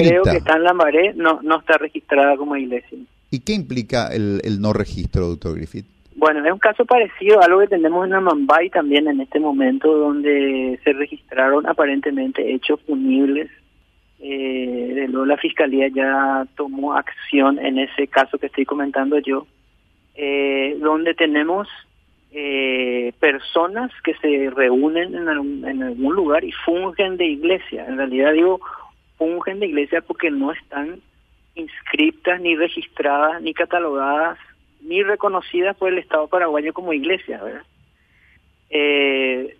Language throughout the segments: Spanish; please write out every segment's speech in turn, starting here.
inscrita. Creo que está en Lambaré, no, no está registrada como iglesia. ¿Y qué implica el, el no registro, doctor Griffith? Bueno, es un caso parecido a algo que tenemos en Amambay también en este momento, donde se registraron aparentemente hechos punibles. Eh, luego la fiscalía ya tomó acción en ese caso que estoy comentando yo, eh, donde tenemos eh, personas que se reúnen en algún, en algún lugar y fungen de iglesia. En realidad digo fungen de iglesia porque no están inscritas, ni registradas, ni catalogadas ni reconocidas por el Estado paraguayo como iglesia, ¿verdad? Eh,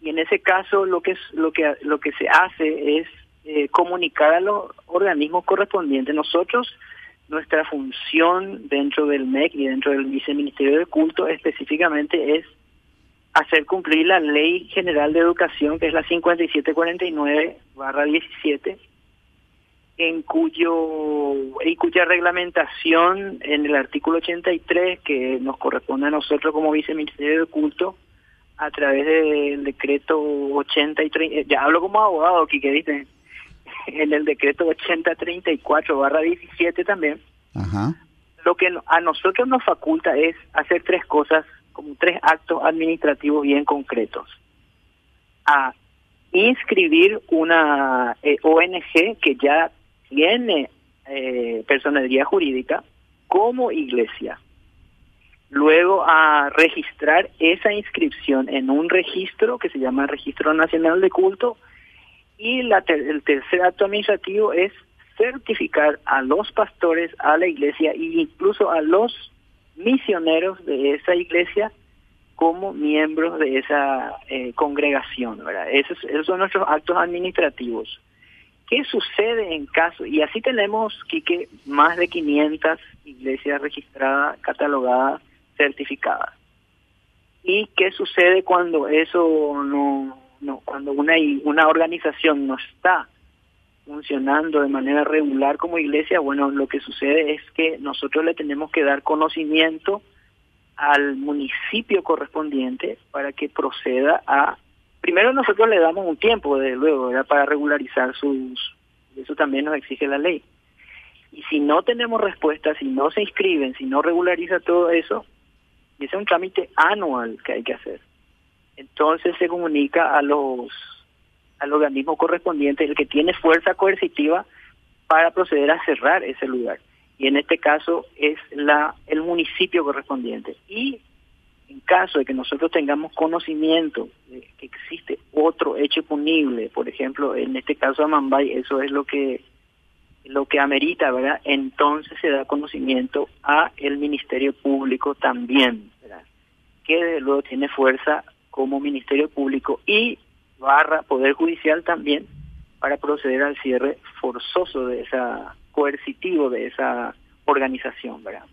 y en ese caso lo que es, lo que lo que se hace es eh, comunicar a los organismos correspondientes. Nosotros nuestra función dentro del MEC y dentro del Viceministerio de Culto específicamente es hacer cumplir la Ley General de Educación, que es la 5749-17, en cuyo en cuya reglamentación en el artículo 83 que nos corresponde a nosotros como viceministerio de culto a través del decreto 80 y 30, ya hablo como abogado aquí que dice en el decreto 8034 barra 17 también. Ajá. lo que a nosotros nos faculta es hacer tres cosas como tres actos administrativos bien concretos. A inscribir una eh, ONG que ya tiene eh, personalidad jurídica como iglesia. Luego a registrar esa inscripción en un registro que se llama Registro Nacional de Culto y la ter el tercer acto administrativo es certificar a los pastores, a la iglesia e incluso a los misioneros de esa iglesia como miembros de esa eh, congregación. esos son nuestros actos administrativos. ¿Qué sucede en caso? Y así tenemos, Quique, más de 500 iglesias registradas, catalogadas, certificadas. ¿Y qué sucede cuando eso no, no cuando una, una organización no está funcionando de manera regular como iglesia? Bueno, lo que sucede es que nosotros le tenemos que dar conocimiento al municipio correspondiente para que proceda a primero nosotros le damos un tiempo, de luego, ¿verdad? para regularizar sus... Eso también nos exige la ley. Y si no tenemos respuesta, si no se inscriben, si no regulariza todo eso, ese es un trámite anual que hay que hacer. Entonces se comunica a los al organismo correspondiente, el que tiene fuerza coercitiva, para proceder a cerrar ese lugar. Y en este caso es la el municipio correspondiente. Y en caso de que nosotros tengamos conocimiento de que existe otro hecho punible, por ejemplo, en este caso a Mambay, eso es lo que lo que amerita, ¿verdad? Entonces se da conocimiento a el Ministerio Público también, ¿verdad? Que luego tiene fuerza como Ministerio Público y barra Poder Judicial también para proceder al cierre forzoso de esa coercitivo de esa organización, ¿verdad?